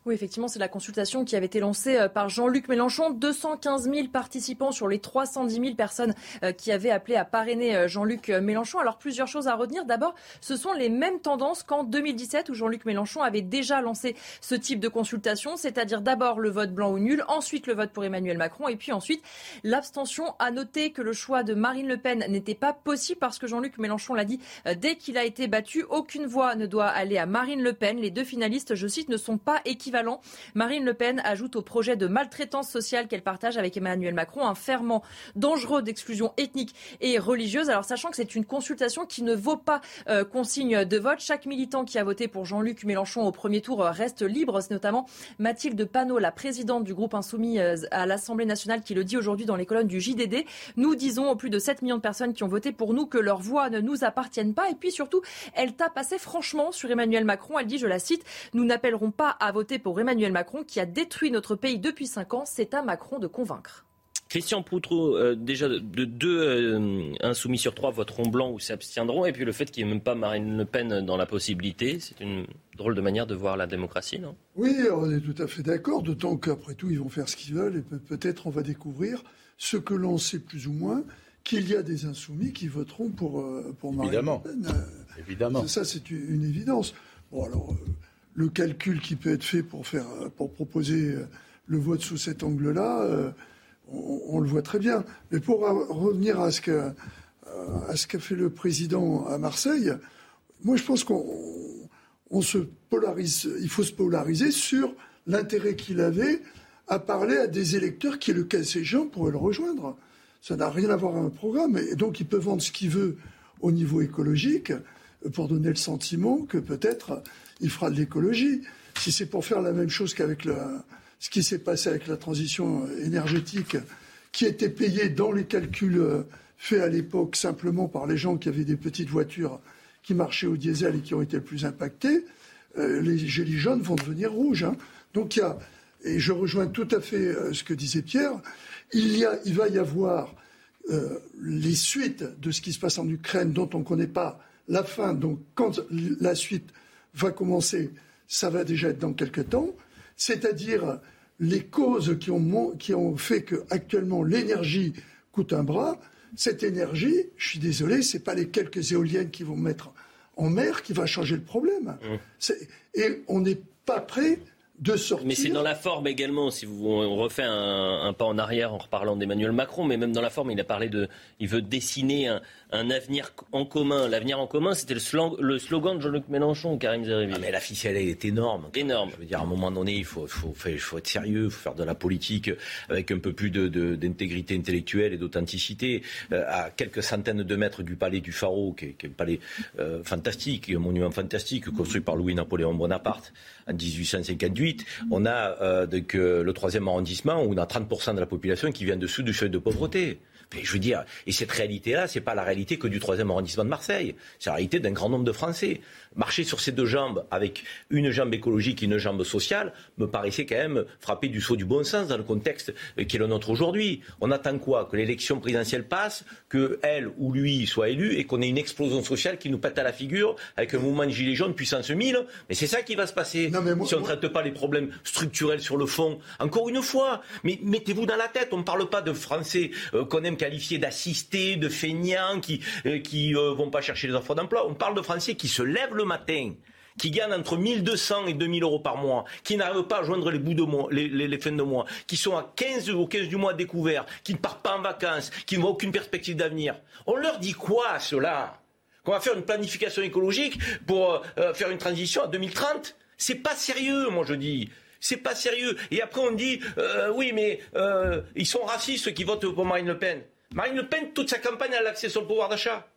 Oui, effectivement, c'est la consultation qui avait été lancée euh, par Jean-Luc Mélenchon. 215 000 participants sur les 310 000 personnes euh, qui avaient appelé à parrainer euh, Jean-Luc Mélenchon. Alors, plusieurs choses à retenir. D'abord, ce sont les mêmes tendances qu'en 2017 où Jean-Luc Mélenchon avait déjà lancé ce type de consultation, c'est-à-dire d'abord le vote blanc ou nul, ensuite le vote pour Emmanuel Macron et puis ensuite l'abstention. À noter que le choix de Marine Le Pen n'était pas possible parce que Jean-Luc Mélenchon l'a dit dès qu'il a été battu, aucune voix ne doit aller à Marine Le Pen. Les deux finalistes, je cite, ne sont pas équivalents Marine Le Pen ajoute au projet de maltraitance sociale qu'elle partage avec Emmanuel Macron un ferment dangereux d'exclusion ethnique et religieuse. Alors sachant que c'est une consultation qui ne vaut pas euh, consigne de vote, chaque militant qui a voté pour Jean-Luc Mélenchon au premier tour euh, reste libre. C'est notamment Mathilde Panot, la présidente du groupe Insoumis euh, à l'Assemblée nationale, qui le dit aujourd'hui dans les colonnes du JDD. Nous disons aux plus de 7 millions de personnes qui ont voté pour nous que leurs voix ne nous appartiennent pas. Et puis surtout, elle tape assez franchement sur Emmanuel Macron. Elle dit, je la cite, nous n'appellerons pas à voter pour Emmanuel Macron qui a détruit notre pays depuis 5 ans. C'est à Macron de convaincre. Christian Poutreau, euh, déjà de deux euh, insoumis sur trois voteront blanc ou s'abstiendront, et puis le fait qu'il n'y ait même pas Marine Le Pen dans la possibilité, c'est une drôle de manière de voir la démocratie, non? Oui, on est tout à fait d'accord, d'autant qu'après tout, ils vont faire ce qu'ils veulent, et peut-être on va découvrir ce que l'on sait plus ou moins, qu'il y a des insoumis qui voteront pour, euh, pour Marine Évidemment. Le Pen. Évidemment. Ça, c'est une évidence. Bon, alors le calcul qui peut être fait pour, faire, pour proposer le vote sous cet angle-là, euh, on, le voit très bien. Mais pour revenir à ce qu'a qu fait le président à Marseille, moi je pense qu'on on se polarise, il faut se polariser sur l'intérêt qu'il avait à parler à des électeurs qui, le cas échéant, pourraient le rejoindre. Ça n'a rien à voir avec un programme. Et donc il peut vendre ce qu'il veut au niveau écologique pour donner le sentiment que peut-être il fera de l'écologie. Si c'est pour faire la même chose qu'avec ce qui s'est passé avec la transition énergétique, qui était payée dans les calculs euh, faits à l'époque simplement par les gens qui avaient des petites voitures qui marchaient au diesel et qui ont été le plus impactés, euh, les gilets jaunes vont devenir rouges. Hein. Donc il y a, et je rejoins tout à fait euh, ce que disait Pierre, il, y a, il va y avoir les suites de ce qui se passe en Ukraine dont on ne connaît pas la fin. Donc quand la suite va commencer, ça va déjà être dans quelques temps, c'est-à-dire les causes qui ont, qui ont fait qu'actuellement l'énergie coûte un bras. Cette énergie, je suis désolé, ce n'est pas les quelques éoliennes qui vont mettre en mer qui va changer le problème. Mmh. Et on n'est pas prêt de sortir. Mais c'est dans la forme également, si vous, on refait un, pas en arrière en reparlant d'Emmanuel Macron, mais même dans la forme, il a parlé de. Il veut dessiner un, un avenir en commun. L'avenir en commun, c'était le, le, slogan de Jean-Luc Mélenchon, Karim Zeribi. Ah mais la ficelle, elle est énorme. Énorme. Je veux dire, à un moment donné, il faut, faut, faut être sérieux, il faut faire de la politique avec un peu plus d'intégrité de, intellectuelle et d'authenticité. Euh, à quelques centaines de mètres du palais du Pharaon, qui est, un palais euh, fantastique, un monument fantastique, construit par Louis-Napoléon Bonaparte en 1858, on a euh, le troisième arrondissement où on a 30% de la population qui vient dessous du seuil de pauvreté je veux dire, et cette réalité-là, c'est pas la réalité que du troisième arrondissement de Marseille. C'est la réalité d'un grand nombre de Français. Marcher sur ces deux jambes, avec une jambe écologique et une jambe sociale, me paraissait quand même frapper du saut du bon sens dans le contexte qui est le nôtre aujourd'hui. On attend quoi? Que l'élection présidentielle passe, que elle ou lui soit élu et qu'on ait une explosion sociale qui nous pète à la figure avec un mouvement de gilets jaunes puissance 1000. Mais c'est ça qui va se passer si on ne traite pas les problèmes structurels sur le fond. Encore une fois, mais mettez-vous dans la tête, on ne parle pas de Français euh, qu'on aime qualifiés d'assistés, de feignants, qui ne euh, euh, vont pas chercher les offres d'emploi. On parle de Français qui se lèvent le matin qui gagnent entre 1200 et 2000 euros par mois, qui n'arrivent pas à joindre les bouts de les, fins de mois, qui sont à 15 ou 15 du mois découverts, qui ne partent pas en vacances, qui n'ont aucune perspective d'avenir. On leur dit quoi à cela Qu'on va faire une planification écologique pour euh, faire une transition à 2030 C'est pas sérieux, moi je dis. C'est pas sérieux. Et après on dit oui mais ils sont racistes ceux qui votent pour Marine Le Pen. Marine Le Pen, toute sa campagne, a l'accès sur le pouvoir d'achat.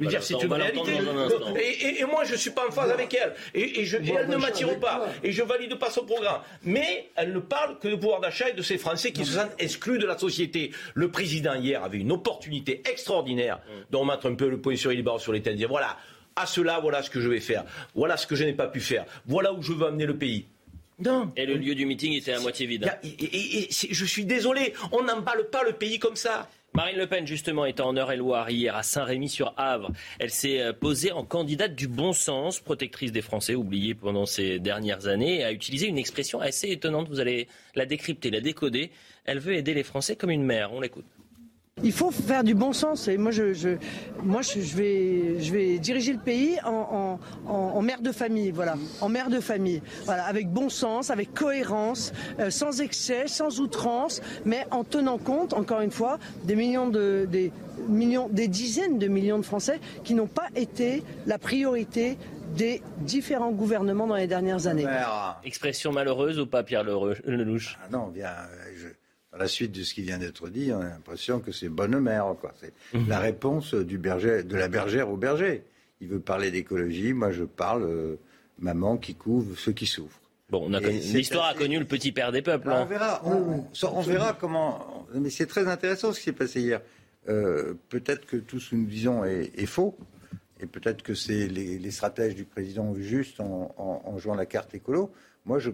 Dire, c'est une réalité. Et, moi, je ne suis pas en phase avec elle. Et, elle ne m'attire pas. Et je valide pas son programme. Mais elle ne parle que du pouvoir d'achat et de ces Français qui se sentent exclus de la société. Le président, hier, avait une opportunité extraordinaire de remettre un peu le point sur les barres sur les têtes. Dire voilà, à cela, voilà ce que je vais faire. Voilà ce que je n'ai pas pu faire. Voilà où je veux amener le pays. Non. Et le lieu du meeting était à moitié vide. Et, je suis désolé, on n'emballe pas le pays comme ça. Marine Le Pen, justement, était en Eure-et-Loire hier à Saint-Rémy-sur-Havre. Elle s'est euh, posée en candidate du bon sens, protectrice des Français oubliés pendant ces dernières années, et a utilisé une expression assez étonnante. Vous allez la décrypter, la décoder. Elle veut aider les Français comme une mère. On l'écoute. Il faut faire du bon sens. Et moi, je, moi, je, vais, je vais diriger le pays en, en, mère de famille, voilà, en mère de famille, voilà, avec bon sens, avec cohérence, euh, sans excès, sans outrance, mais en tenant compte, encore une fois, des millions de, des millions, des dizaines de millions de Français qui n'ont pas été la priorité des différents gouvernements dans les dernières années. Expression malheureuse ou pas, Pierre Lelouch? Ah Non, bien, je à la suite de ce qui vient d'être dit, on a l'impression que c'est bonne mère. C'est mhm. la réponse du berger, de la bergère au berger. Il veut parler d'écologie, moi je parle euh, maman qui couvre ceux qui souffrent. Bon, l'histoire a connu le petit père des peuples. On hein. verra, on, verra comment. Mais c'est très intéressant ce qui s'est passé hier. Euh, peut-être que tout ce que nous disons est, faux, et peut-être que c'est les, stratèges du président juste en, en jouant la carte écolo. Moi, je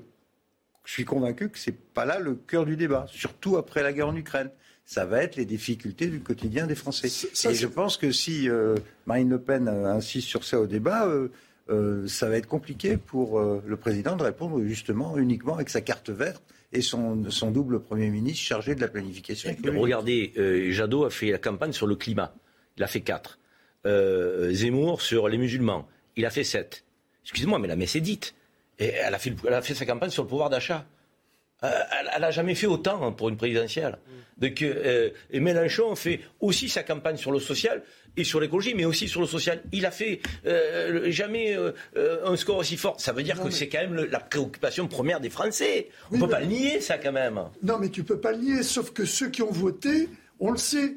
je suis convaincu que ce n'est pas là le cœur du débat, surtout après la guerre en Ukraine. Ça va être les difficultés du quotidien des Français. Et je pense que si euh, Marine Le Pen euh, insiste sur ça au débat, euh, ça va être compliqué pour le président de répondre justement uniquement avec sa carte verte et son, double Premier ministre chargé de la planification économique. Regardez, Jadot a fait la campagne sur le climat. Il a fait quatre. Zemmour sur les musulmans. Il a fait sept. Excusez-moi, mais la messe est dite. Et elle a fait, elle a fait sa campagne sur le pouvoir d'achat. Euh, elle n'a jamais fait autant hein, pour une présidentielle. Donc, euh, et Mélenchon fait aussi sa campagne sur le social et sur l'écologie, mais aussi sur le social. Il a fait euh, jamais un score aussi fort. Ça veut dire que c'est quand même la préoccupation première des Français. On ne peut pas le nier, ça, quand même. Non, mais tu peux pas le nier, sauf que ceux qui ont voté, on le sait.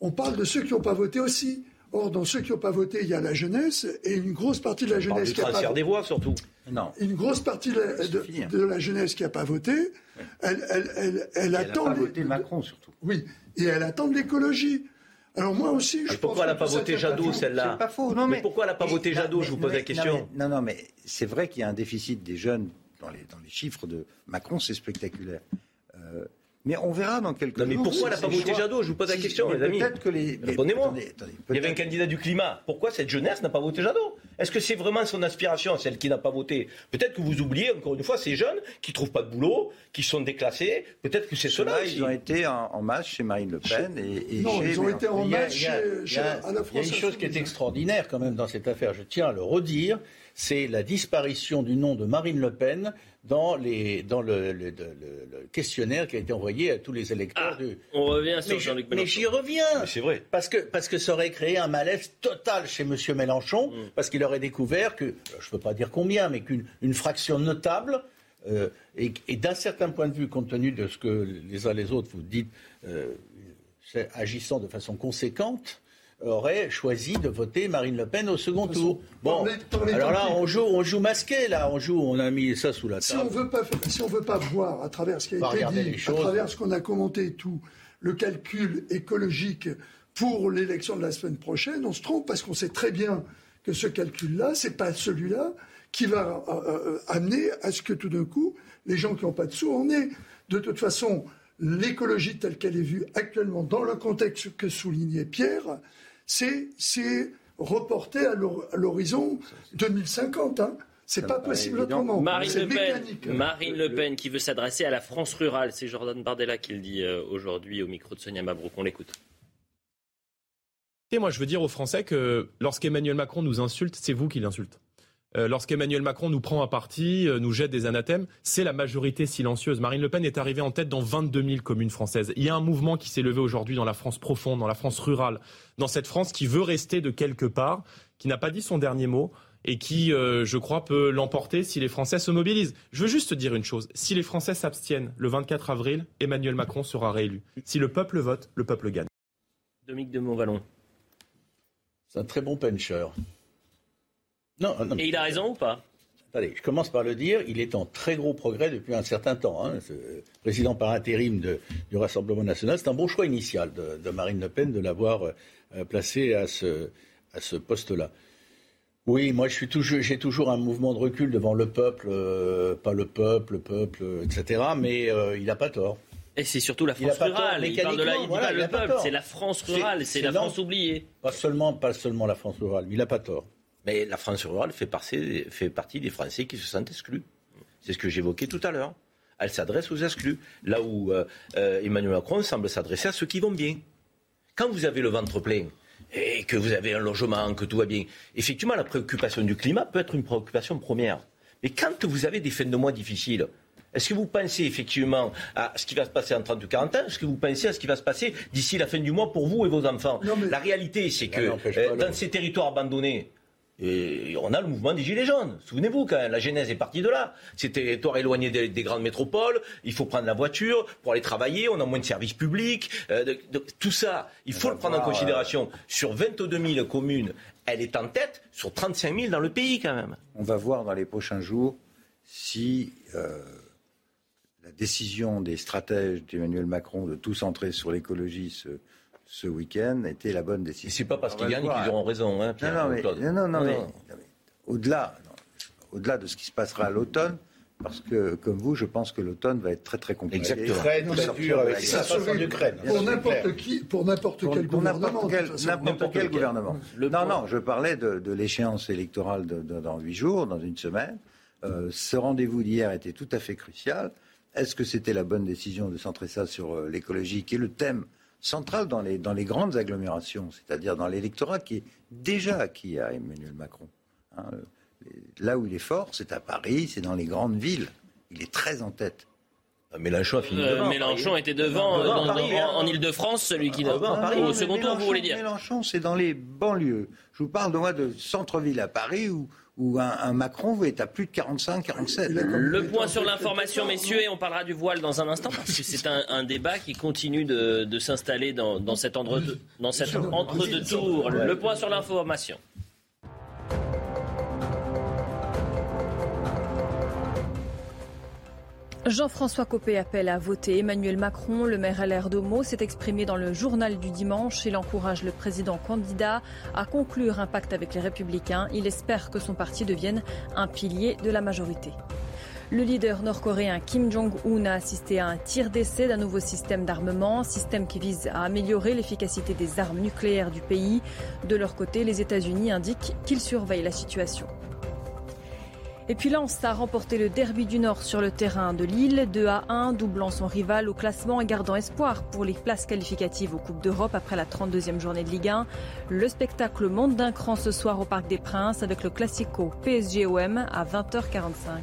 On parle de ceux qui n'ont pas voté aussi. Or, dans ceux qui n'ont pas voté, il y a la jeunesse et une grosse partie de la jeunesse qui a pas des voix surtout. Non. Une grosse partie de, la jeunesse qui n'a pas voté, elle, elle, elle, elle attend. Elle pas voté Macron surtout. Oui, et elle attend de l'écologie. Alors moi aussi, je Pourquoi elle n'a pas voté Jadot, celle-là C'est pas faux. Non, mais, pourquoi elle n'a pas voté Jadot Je vous pose la question. Non, non, mais c'est vrai qu'il y a un déficit des jeunes dans les, dans les chiffres de Macron, c'est spectaculaire. Euh, mais on verra dans quelques non, mais pourquoi elle n'a pas voté Jadot? Je vous pose la question, les amis. Peut-être que les. Répondez-moi. Il y avait un candidat du climat. Pourquoi cette jeunesse n'a pas voté Jadot? Est-ce que c'est vraiment son aspiration, celle qui n'a pas voté? Peut-être que vous oubliez, encore une fois, ces jeunes qui ne trouvent pas de boulot, qui sont déclassés. Peut-être que c'est cela. Ils ont été en, masse chez Marine Le Pen. Et, non, ils ont été en masse chez, Il y a une chose qui est extraordinaire quand même dans cette affaire, je tiens à le redire c'est la disparition du nom de Marine Le Pen dans, les, dans le, questionnaire qui a été envoyé à tous les électeurs ah, On revient sur Jean-Luc Mélenchon. Mais j'y reviens. C'est vrai. Parce que, parce que ça aurait créé un malaise total chez M. Mélenchon, mm. parce qu'il aurait découvert que, je ne peux pas dire combien, mais qu'une fraction notable euh, et, d'un certain point de vue, compte tenu de ce que les uns les autres vous dites, euh, agissant de façon conséquente, aurait choisi de voter Marine Le Pen au second tour. Bon, alors là, on joue, on joue masqué, là, on joue, on a mis ça sous la table. Si on veut pas, si on veut pas voir à travers ce qui a été dit, à travers ce qu'on a commenté et tout, le calcul écologique pour l'élection de la semaine prochaine, on se trompe parce qu'on sait très bien que ce calcul-là, c'est pas celui-là qui va euh, euh, amener à ce que tout d'un coup, les gens qui n'ont pas de sous en aient. De toute façon, l'écologie telle qu'elle est vue actuellement dans le contexte que soulignait Pierre, c'est reporté à l'horizon 2050. Hein. C'est pas possible autrement. Marine le, Pen, Marine le Pen qui veut s'adresser à la France rurale. C'est Jordan Bardella qui le dit euh, aujourd'hui au micro de Sonia Mabrouk. On l'écoute. Et moi, je veux dire aux Français que lorsqu'Emmanuel Macron nous insulte, c'est vous qui l'insultez. Euh, lorsqu'Emmanuel Macron nous prend à partie, euh, nous jette des anathèmes, c'est la majorité silencieuse. Marine Le Pen est arrivée en tête dans 22 000 communes françaises. Il y a un mouvement qui s'est levé aujourd'hui dans la France profonde, dans la France rurale, dans cette France qui veut rester de quelque part, qui n'a pas dit son dernier mot et qui, euh, je crois, peut l'emporter si les Français se mobilisent. Je veux juste dire une chose. Si les Français s'abstiennent le 24 avril, Emmanuel Macron sera réélu. Si le peuple vote, le peuple gagne. Dominique de Montvalon. C'est un très bon puncher. Et il a raison ou pas? Attendez, je commence par le dire, il est en très gros progrès depuis un certain temps. Hein. président par intérim du Rassemblement national, c'est un bon choix initial de, Marine Le Pen de l'avoir euh, placé à ce, à ce poste-là. Oui, moi j'ai toujours, toujours un mouvement de recul devant le peuple, euh, pas le peuple, le peuple, etc. Mais euh, il n'a pas tort. Et c'est surtout la France rurale. Il parle de la, il le peuple, c'est la France rurale, c'est la France oubliée. Pas seulement, pas seulement la France rurale, mais il n'a pas tort. Mais la France rurale fait partie, fait partie des Français qui se sentent exclus. C'est ce que j'évoquais tout à l'heure. Elle s'adresse aux exclus. Là où euh, euh, Emmanuel Macron semble s'adresser à ceux qui vont bien. Quand vous avez le ventre plein et que vous avez un logement, que tout va bien, effectivement, la préoccupation du climat peut être une préoccupation première. Mais quand vous avez des fins de mois difficiles, est-ce que vous pensez effectivement à ce qui va se passer en 30 ou 40 ans? Est-ce que vous pensez à ce qui va se passer d'ici la fin du mois pour vous et vos enfants? La réalité, c'est que euh, dans ces territoires abandonnés, et on a le mouvement des Gilets jaunes. Souvenez-vous, quand la genèse est partie de là. C'était territoire éloigné des, grandes métropoles, il faut prendre la voiture pour aller travailler, on a moins de services publics. Euh, tout ça, il faut le prendre en considération. Sur 22 000 communes, elle est en tête sur 35 000 dans le pays quand même. On va voir dans les prochains jours si euh, la décision des stratèges d'Emmanuel Macron de tout centrer sur l'écologie se ce week-end était la bonne décision. C'est pas parce qu'ils gagnent qu'ils auront raison, hein, Pierre, non, non, non, non, au-delà, au-delà de ce qui se passera à l'automne, parce que, comme vous, je pense que l'automne va être très très compliqué. Exactement. Très, dur avec ça Pour n'importe qui, pour n'importe quel gouvernement. N'importe quel, gouvernement. non, non, je parlais de, l'échéance électorale dans huit jours, dans une semaine. Euh, ce rendez-vous d'hier était tout à fait crucial. Est-ce que c'était la bonne décision de centrer ça sur euh, l'écologie, qui est le thème centrale dans les, dans les grandes agglomérations, c'est-à-dire dans l'électorat qui est déjà acquis à Emmanuel Macron. Hein. là où il est fort, c'est à Paris, c'est dans les grandes villes. Il est très en tête. Ah, Mélenchon a fini euh, Mélenchon était devant, en, Ile-de-France, celui qui devant Paris, au second tour, vous voulez dire Mélenchon, c'est dans les banlieues. Je vous parle de moi de centre-ville à Paris où où un, Macron est à plus de 45, 47. Le point sur l'information, messieurs, et on parlera du voile dans un instant, parce que c'est un, débat qui continue de, s'installer dans, cet entre-deux tours. Le point sur l'information. Jean-François Copé appelle à voter Emmanuel Macron. Le maire LR d'Homo s'est exprimé dans le journal du dimanche. Il encourage le président candidat à conclure un pacte avec les Républicains. Il espère que son parti devienne un pilier de la majorité. Le leader nord-coréen Kim Jong-un a assisté à un tir d'essai d'un nouveau système d'armement, système qui vise à améliorer l'efficacité des armes nucléaires du pays. De leur côté, les États-Unis indiquent qu'ils surveillent la situation. Et puis Lens a remporté le derby du Nord sur le terrain de Lille, 2 à 1, doublant son rival au classement et gardant espoir pour les places qualificatives aux Coupes d'Europe après la 32e journée de Ligue 1. Le spectacle monte d'un cran ce soir au Parc des Princes avec le Classico PSG-OM à 20h45.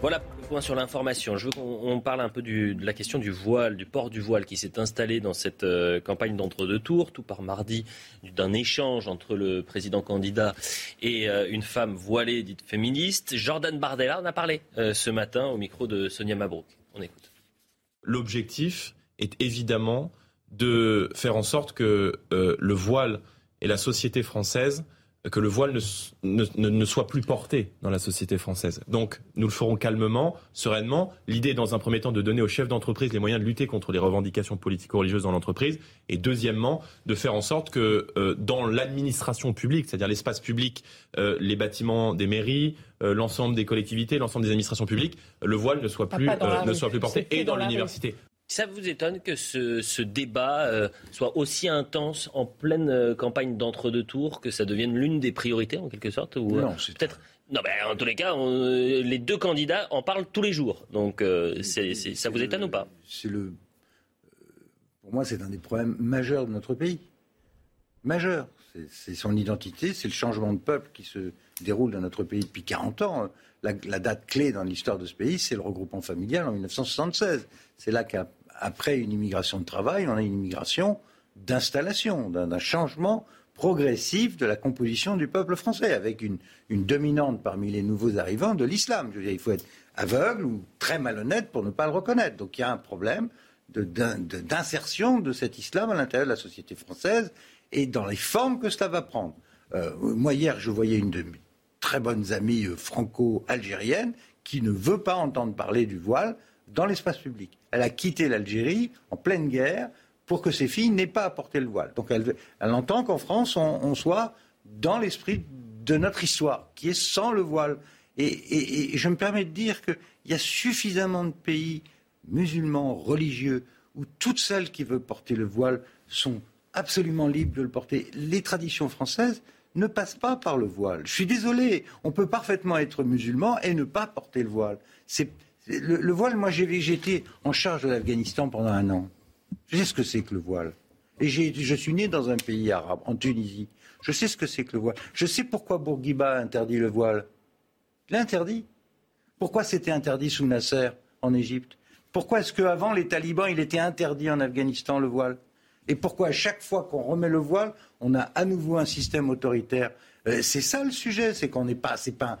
Voilà point sur l'information. Je veux qu'on parle un peu de la question du voile, du port du voile qui s'est installé dans cette euh, campagne d'entre-deux tours, tout par mardi, d'un échange entre le président candidat et euh, une femme voilée dite féministe. Jordan Bardella en a parlé euh, ce matin au micro de Sonia Mabrouk. On écoute. L'objectif est évidemment de faire en sorte que le voile et la société française que le voile ne, ne, soit plus porté dans la société française. Donc, nous le ferons calmement, sereinement. L'idée, dans un premier temps, de donner aux chefs d'entreprise les moyens de lutter contre les revendications politico-religieuses dans l'entreprise. Et deuxièmement, de faire en sorte que euh, dans l'administration publique, c'est-à-dire l'espace public, euh, les bâtiments des mairies, euh, l'ensemble des collectivités, l'ensemble des administrations publiques, le voile ne soit plus, ne soit plus porté et dans l'université. Ça vous étonne que ce, débat euh, soit aussi intense en pleine euh, campagne d'entre-deux tours, que ça devienne l'une des priorités en quelque sorte ou, Non, euh, c'est peut-être. Non, ben, en tous les cas, les deux candidats en parlent tous les jours. Donc, ça vous étonne ou pas? C'est le. Pour moi, c'est un des problèmes majeurs de notre pays. Majeur. C'est son identité, c'est le changement de peuple qui se déroule dans notre pays depuis 40 ans. La, la date clé dans l'histoire de ce pays, c'est le regroupement familial en 1976. C'est là qu'à après une immigration de travail, on a une immigration d'installation, d'un changement progressif de la composition du peuple français, avec une, dominante parmi les nouveaux arrivants de l'islam. il faut être aveugle ou très malhonnête pour ne pas le reconnaître. Donc il y a un problème d'insertion de, cet islam à l'intérieur de la société française et dans les formes que cela va prendre. Euh, moi, hier, je voyais une de mes très bonnes amies euh, franco-algériennes qui ne veut pas entendre parler du voile dans l'espace public. Elle a quitté l'Algérie en pleine guerre pour que ses filles n'aient pas à porter le voile. Donc elle, entend qu'en France, on, soit dans l'esprit de notre histoire, qui est sans le voile. Et, je me permets de dire qu'il y a suffisamment de pays musulmans, religieux, où toutes celles qui veulent porter le voile sont absolument libres de le porter. Les traditions françaises ne passent pas par le voile. Je suis désolé, on peut parfaitement être musulman et ne pas porter le voile. Le, voile, moi, j'ai été en charge de l'Afghanistan pendant un an. Je sais ce que c'est que le voile. Et je suis né dans un pays arabe, en Tunisie. Je sais ce que c'est que le voile. Je sais pourquoi Bourguiba a interdit le voile. Il l'a interdit. Pourquoi c'était interdit sous Nasser en Égypte? Pourquoi est-ce qu'avant les talibans, il était interdit en Afghanistan le voile? Et pourquoi à chaque fois qu'on remet le voile, on a à nouveau un système autoritaire? Euh, C'est ça le sujet, c'est qu'on n'est pas, c'est pas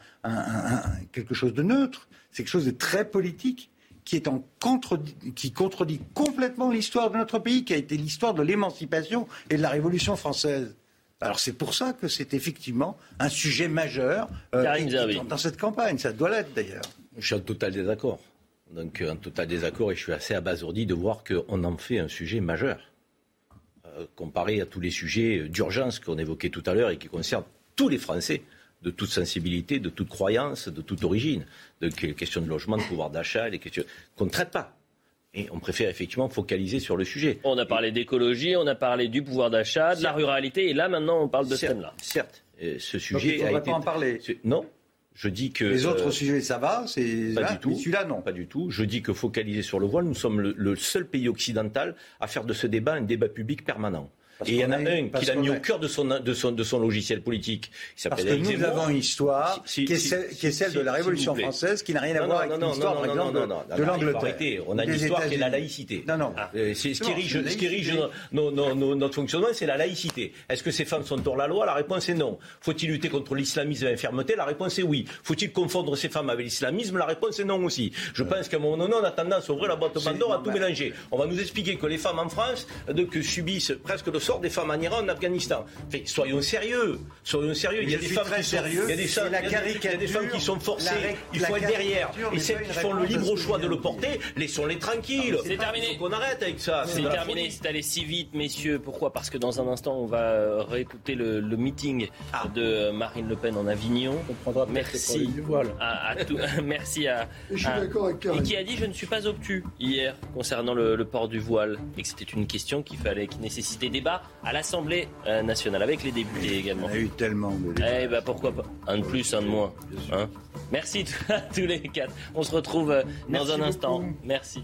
quelque chose de neutre. C'est quelque chose de très politique qui, est en qui contredit complètement l'histoire de notre pays, qui a été l'histoire de l'émancipation et de la Révolution française. Alors c'est pour ça que c'est effectivement un sujet majeur euh, dans cette campagne. Ça doit l'être d'ailleurs. Je suis en total désaccord. Donc en total désaccord et je suis assez abasourdi de voir qu'on en fait un sujet majeur. Euh, comparé à tous les sujets d'urgence qu'on évoquait tout à l'heure et qui concernent tous les Français de toute sensibilité, de toute croyance, de toute origine. De questions de logement, de pouvoir d'achat, les questions qu'on ne traite pas. Et on préfère effectivement focaliser sur le sujet. On a parlé d'écologie, on a parlé du pouvoir d'achat, de la ruralité, et là maintenant on parle de ce thème-là. Certes, ce sujet Donc, il a été. pas en parler. Non, je dis que les autres euh, sujets, ça va, c'est pas du tout. Celui-là, non, pas du tout. Je dis que focaliser sur le voile, nous sommes le seul pays occidental à faire de ce débat un débat public permanent et il y en a, un qui l'a mis au cœur de son, de son, de son logiciel politique. Parce que nous avons une histoire qui, est celle, de la Révolution française, qui n'a rien à voir avec l'histoire, par exemple, de l'Angleterre. On a une histoire qui est la laïcité. Non, non. Euh, ce qui rige, notre fonctionnement, c'est la laïcité. Est-ce que ces femmes sont hors la loi? La réponse est non. Faut-il lutter contre l'islamisme et l'infermeté? La réponse est oui. Faut-il confondre ces femmes avec l'islamisme? La réponse est non aussi. Je pense qu'à un moment donné, on a tendance à ouvrir la boîte de Pandore à tout mélanger. On va nous expliquer que les femmes en France que subissent presque le sort des femmes en Iran, en Afghanistan. soyons sérieux, soyons sérieux. Il y a des femmes qui sont, il y a des, femmes, il y a des femmes qui sont forcées. il faut être derrière. Et celles qui font le libre choix de le porter, laissons-les tranquilles. C'est terminé. Il faut qu'on arrête avec ça. C'est terminé. C'est allé si vite, messieurs. Pourquoi? Parce que dans un instant, on va réécouter le, meeting ah. de Marine Le Pen en Avignon. On Merci à, à tout. Merci à. Et je suis d'accord avec Et qui a dit je ne suis pas obtus hier concernant le, le port du voile et que c'était une question qu'il fallait, qui nécessitait débat à l'Assemblée euh, nationale, avec les députés également. Il y a eu tellement de Eh ben pourquoi pas Un de plus, un de moins. Hein Merci à tous les quatre. On se retrouve euh, dans un instant. Merci.